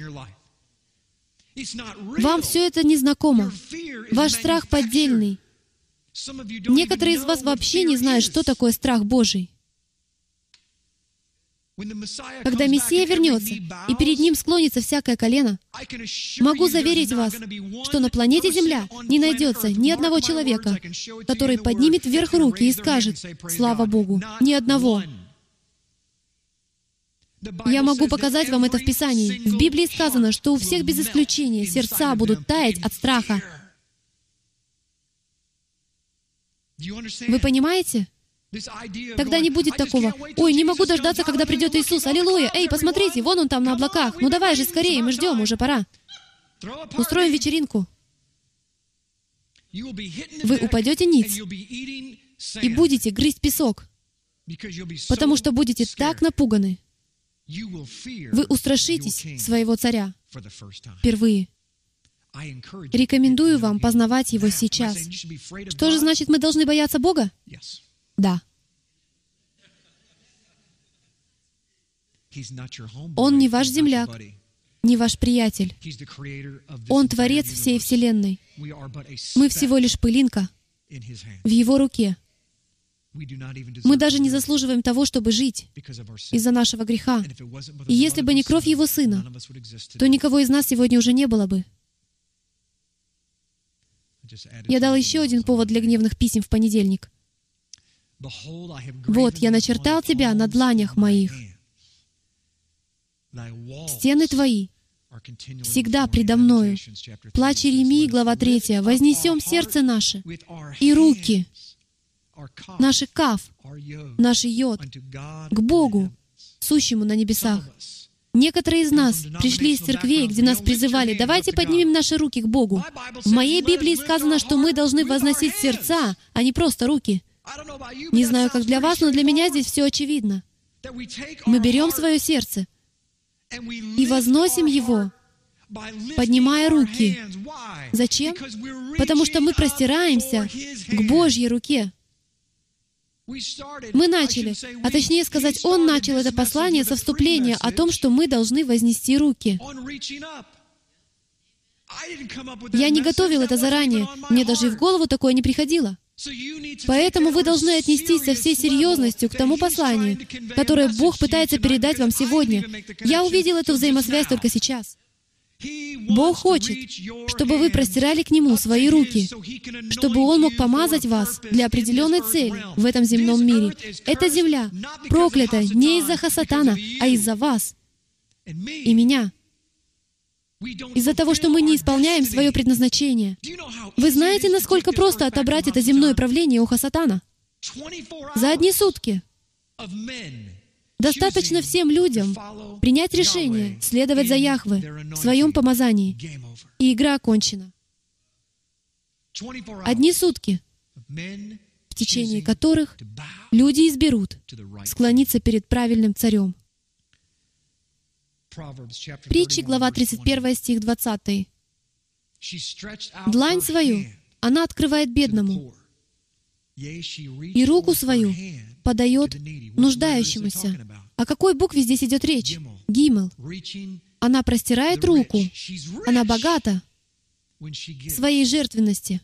Вам все это незнакомо. Ваш страх поддельный. Некоторые из вас вообще не знают, что такое страх Божий. Когда Мессия вернется, и перед Ним склонится всякое колено, могу заверить вас, что на планете Земля не найдется ни одного человека, который поднимет вверх руки и скажет «Слава Богу!» Ни одного. Я могу показать вам это в Писании. В Библии сказано, что у всех без исключения сердца будут таять от страха. Вы понимаете? Тогда не будет такого. Ой, не могу дождаться, когда придет Иисус. Аллилуйя! Эй, посмотрите, вон он там на облаках. Ну давай же скорее, мы ждем, уже пора. Устроим вечеринку. Вы упадете ниц и будете грызть песок, потому что будете так напуганы. Вы устрашитесь своего царя впервые. Рекомендую вам познавать Его сейчас. Что же значит, мы должны бояться Бога? Да. Он не ваш земляк, не ваш приятель. Он Творец всей Вселенной. Мы всего лишь пылинка в Его руке. Мы даже не заслуживаем того, чтобы жить из-за нашего греха. И если бы не кровь Его Сына, то никого из нас сегодня уже не было бы. Я дал еще один повод для гневных писем в понедельник. «Вот, я начертал тебя на дланях моих. Стены твои всегда предо мною. Плач Иеремии, глава 3. «Вознесем сердце наше и руки, наши каф, наши йод, к Богу, сущему на небесах». Некоторые из нас пришли из церквей, где нас призывали, давайте поднимем наши руки к Богу. В моей Библии сказано, что мы должны возносить сердца, а не просто руки. Не знаю, как для вас, но для меня здесь все очевидно. Мы берем свое сердце и возносим его, поднимая руки. Зачем? Потому что мы простираемся к Божьей руке. Мы начали, а точнее сказать, Он начал это послание со вступления о том, что мы должны вознести руки. Я не готовил это заранее, мне даже и в голову такое не приходило. Поэтому вы должны отнестись со всей серьезностью к тому посланию, которое Бог пытается передать вам сегодня. Я увидел эту взаимосвязь только сейчас. Бог хочет, чтобы вы простирали к Нему свои руки, чтобы Он мог помазать вас для определенной цели в этом земном мире. Эта земля проклята не из-за Хасатана, а из-за вас и меня. Из-за того, что мы не исполняем свое предназначение. Вы знаете, насколько просто отобрать это земное правление у Хасатана? За одни сутки. Достаточно всем людям принять решение следовать за Яхве в своем помазании, и игра окончена. Одни сутки, в течение которых люди изберут склониться перед правильным царем. Притчи, глава 31, стих 20. «Длань свою она открывает бедному, и руку свою подает нуждающемуся. О какой букве здесь идет речь? Гимел. Она простирает руку. Она богата своей жертвенности.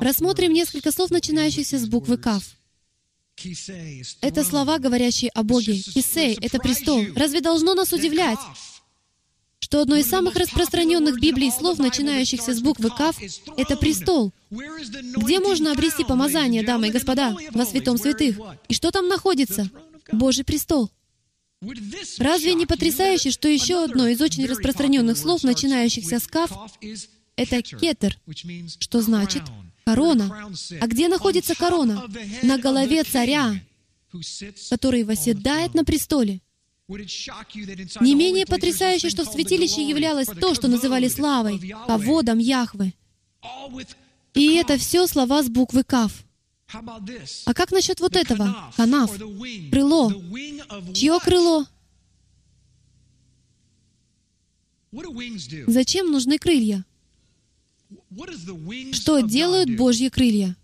Рассмотрим несколько слов, начинающихся с буквы «Кав». Это слова, говорящие о Боге. Кисей — это престол. Разве должно нас удивлять, что одно из самых распространенных Библии слов, начинающихся с буквы «Кав», — это престол. Где можно обрести помазание, дамы и господа, во святом святых? И что там находится? Божий престол. Разве не потрясающе, что еще одно из очень распространенных слов, начинающихся с «Кав», это «кетер», что значит корона. А где находится корона? На голове царя, который восседает на престоле. Не менее потрясающе, что в святилище являлось то, что называли славой, ководом Яхвы. И это все слова с буквы Кав. А как насчет вот этого? Канав. Крыло. Чье крыло? Зачем нужны крылья? Что делают Божьи крылья?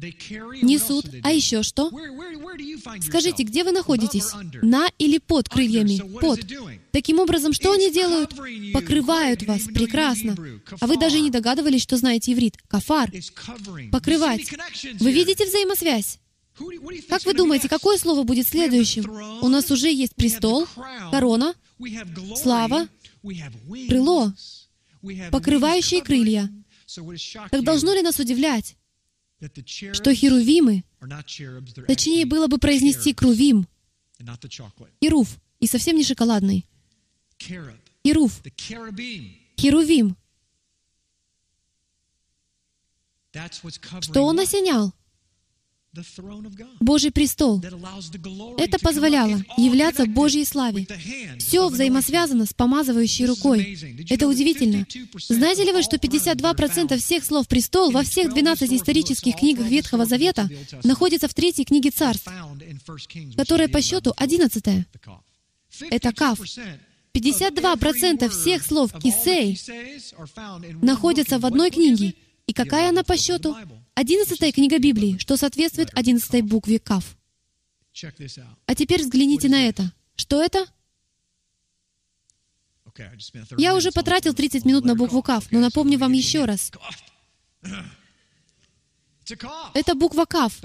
Несут. А еще что? Скажите, где вы находитесь? На или под крыльями? Под. Таким образом, что они делают? Покрывают вас. Прекрасно. А вы даже не догадывались, что знаете иврит. Кафар. Покрывать. Вы видите взаимосвязь? Как вы думаете, какое слово будет следующим? У нас уже есть престол, корона, слава, крыло покрывающие крылья. Так должно ли нас удивлять, что херувимы, точнее было бы произнести крувим, херув, и совсем не шоколадный. Херув, херувим. Что он осенял? Божий престол. Это позволяло являться Божьей славе. Все взаимосвязано с помазывающей рукой. Это удивительно. Знаете ли вы, что 52% всех слов «престол» во всех 12 исторических книгах Ветхого Завета находится в третьей книге Царств, которая по счету 11 -я. Это Каф. 52% всех слов «кисей» находятся в одной книге. И какая она по счету? Одиннадцатая книга Библии, что соответствует одиннадцатой букве Кав. А теперь взгляните на это. Что это? Я уже потратил 30 минут на букву Кав, но напомню вам еще раз. Это буква Кав.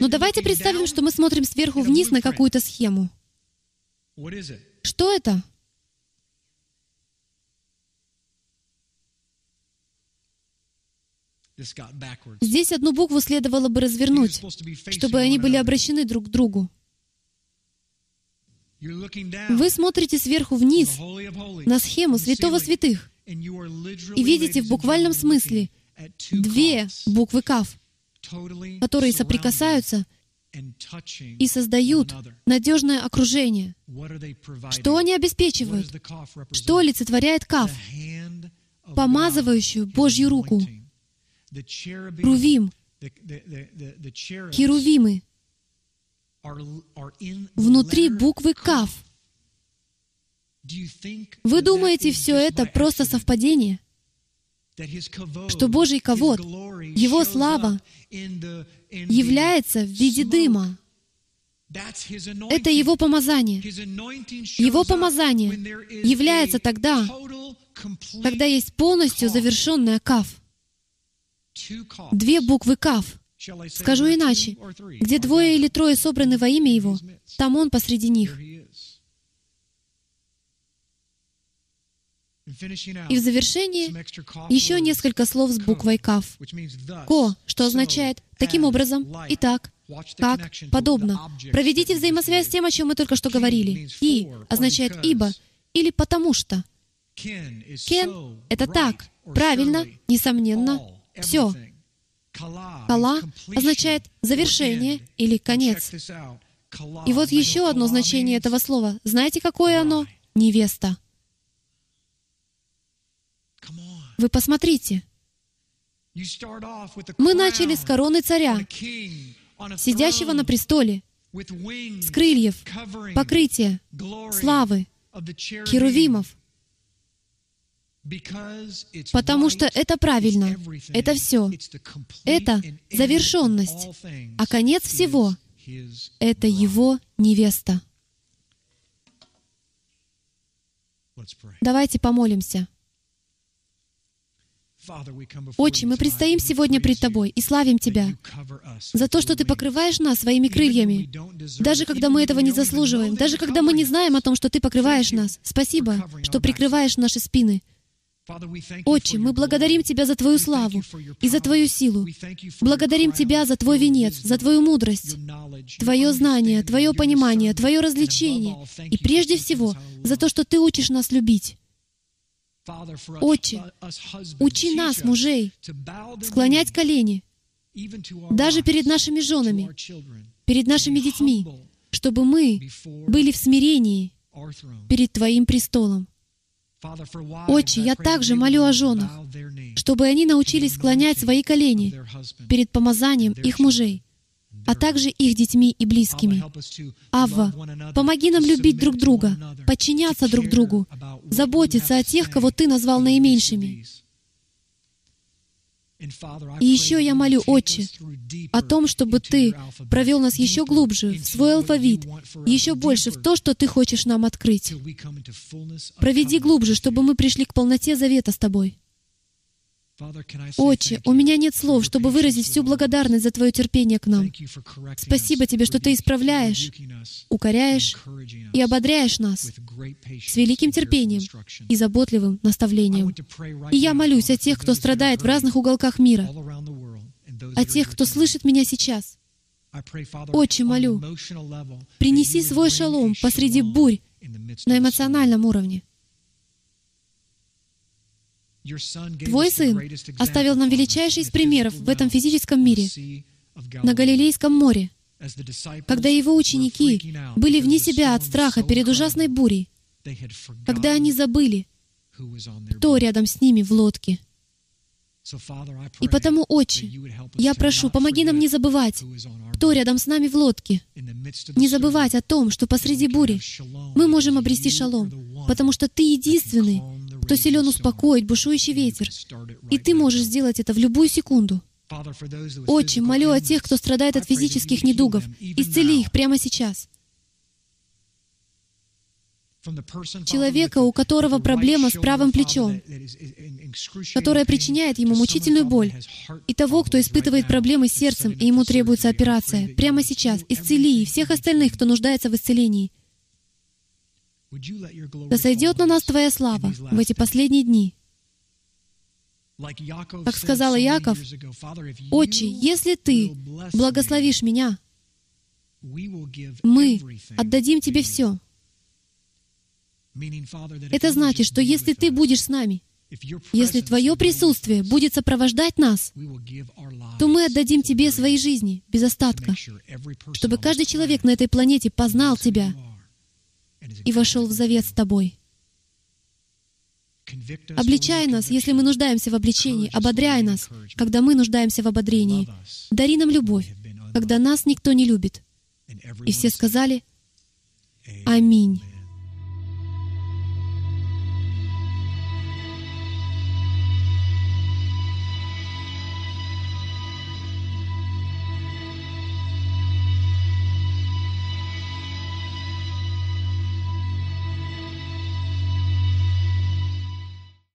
Но давайте представим, что мы смотрим сверху вниз на какую-то схему. Что это? Здесь одну букву следовало бы развернуть, чтобы они были обращены друг к другу. Вы смотрите сверху вниз на схему святого святых и видите в буквальном смысле две буквы Кав, которые соприкасаются и создают надежное окружение. Что они обеспечивают? Что олицетворяет Кав? Помазывающую Божью руку. Рувим, херувимы, внутри буквы Кав. Вы думаете, все это просто совпадение? Что Божий ковод, Его слава является в виде дыма. Это Его помазание. Его помазание является тогда, когда есть полностью завершенная кав. Две буквы Кав. Скажу иначе. Где двое или трое собраны во имя Его, там Он посреди них. И в завершении еще несколько слов с буквой Кав. Ко, что означает «таким образом», «итак», «как», «подобно». Проведите взаимосвязь с тем, о чем мы только что говорили. «И» означает «ибо» или «потому что». «Кен» — это так, правильно, несомненно, все. Кала означает завершение или конец. И вот еще одно значение этого слова. Знаете, какое оно? Невеста. Вы посмотрите. Мы начали с короны царя, сидящего на престоле, с крыльев, покрытия, славы, херувимов, Потому что это правильно. Это все. Это завершенность. А конец всего — это Его невеста. Давайте помолимся. Отче, мы предстоим сегодня пред Тобой и славим Тебя за то, что Ты покрываешь нас своими крыльями, даже когда мы этого не заслуживаем, даже когда мы не знаем о том, что Ты покрываешь нас. Спасибо, что прикрываешь наши спины. Отче, мы благодарим Тебя за Твою славу и за Твою силу. Благодарим Тебя за Твой венец, за Твою мудрость, Твое знание, Твое понимание, Твое развлечение. И прежде всего, за то, что Ты учишь нас любить. Отче, учи нас, мужей, склонять колени, даже перед нашими женами, перед нашими детьми, чтобы мы были в смирении перед Твоим престолом. Отче, я также молю о женах, чтобы они научились склонять свои колени перед помазанием их мужей, а также их детьми и близкими. Авва, помоги нам любить друг друга, подчиняться друг другу, заботиться о тех, кого Ты назвал наименьшими, и еще я молю, Отче, о том, чтобы Ты провел нас еще глубже в свой алфавит, еще больше в то, что Ты хочешь нам открыть. Проведи глубже, чтобы мы пришли к полноте завета с Тобой. Отче, у меня нет слов, чтобы выразить всю благодарность за Твое терпение к нам. Спасибо Тебе, что Ты исправляешь, укоряешь и ободряешь нас с великим терпением и заботливым наставлением. И я молюсь о тех, кто страдает в разных уголках мира, о тех, кто слышит меня сейчас. Отче, молю, принеси свой шалом посреди бурь на эмоциональном уровне. Твой Сын оставил нам величайший из примеров в этом физическом мире, на Галилейском море, когда Его ученики были вне себя от страха перед ужасной бурей, когда они забыли, кто рядом с ними в лодке. И потому, Отче, я прошу, помоги нам не забывать, кто рядом с нами в лодке. Не забывать о том, что посреди бури мы можем обрести шалом, потому что Ты единственный, кто силен успокоить бушующий ветер. И Ты можешь сделать это в любую секунду. Отче, молю о тех, кто страдает от физических недугов. Исцели их прямо сейчас. Человека, у которого проблема с правым плечом, которая причиняет ему мучительную боль, и того, кто испытывает проблемы с сердцем, и ему требуется операция, прямо сейчас, исцели и всех остальных, кто нуждается в исцелении. Да сойдет на нас Твоя слава в эти последние дни. Как сказал Яков, «Отче, если Ты благословишь меня, мы отдадим Тебе все». Это значит, что если Ты будешь с нами, если Твое присутствие будет сопровождать нас, то мы отдадим Тебе свои жизни без остатка, чтобы каждый человек на этой планете познал Тебя и вошел в завет с Тобой. Обличай нас, если мы нуждаемся в обличении. Ободряй нас, когда мы нуждаемся в ободрении. Дари нам любовь, когда нас никто не любит. И все сказали «Аминь».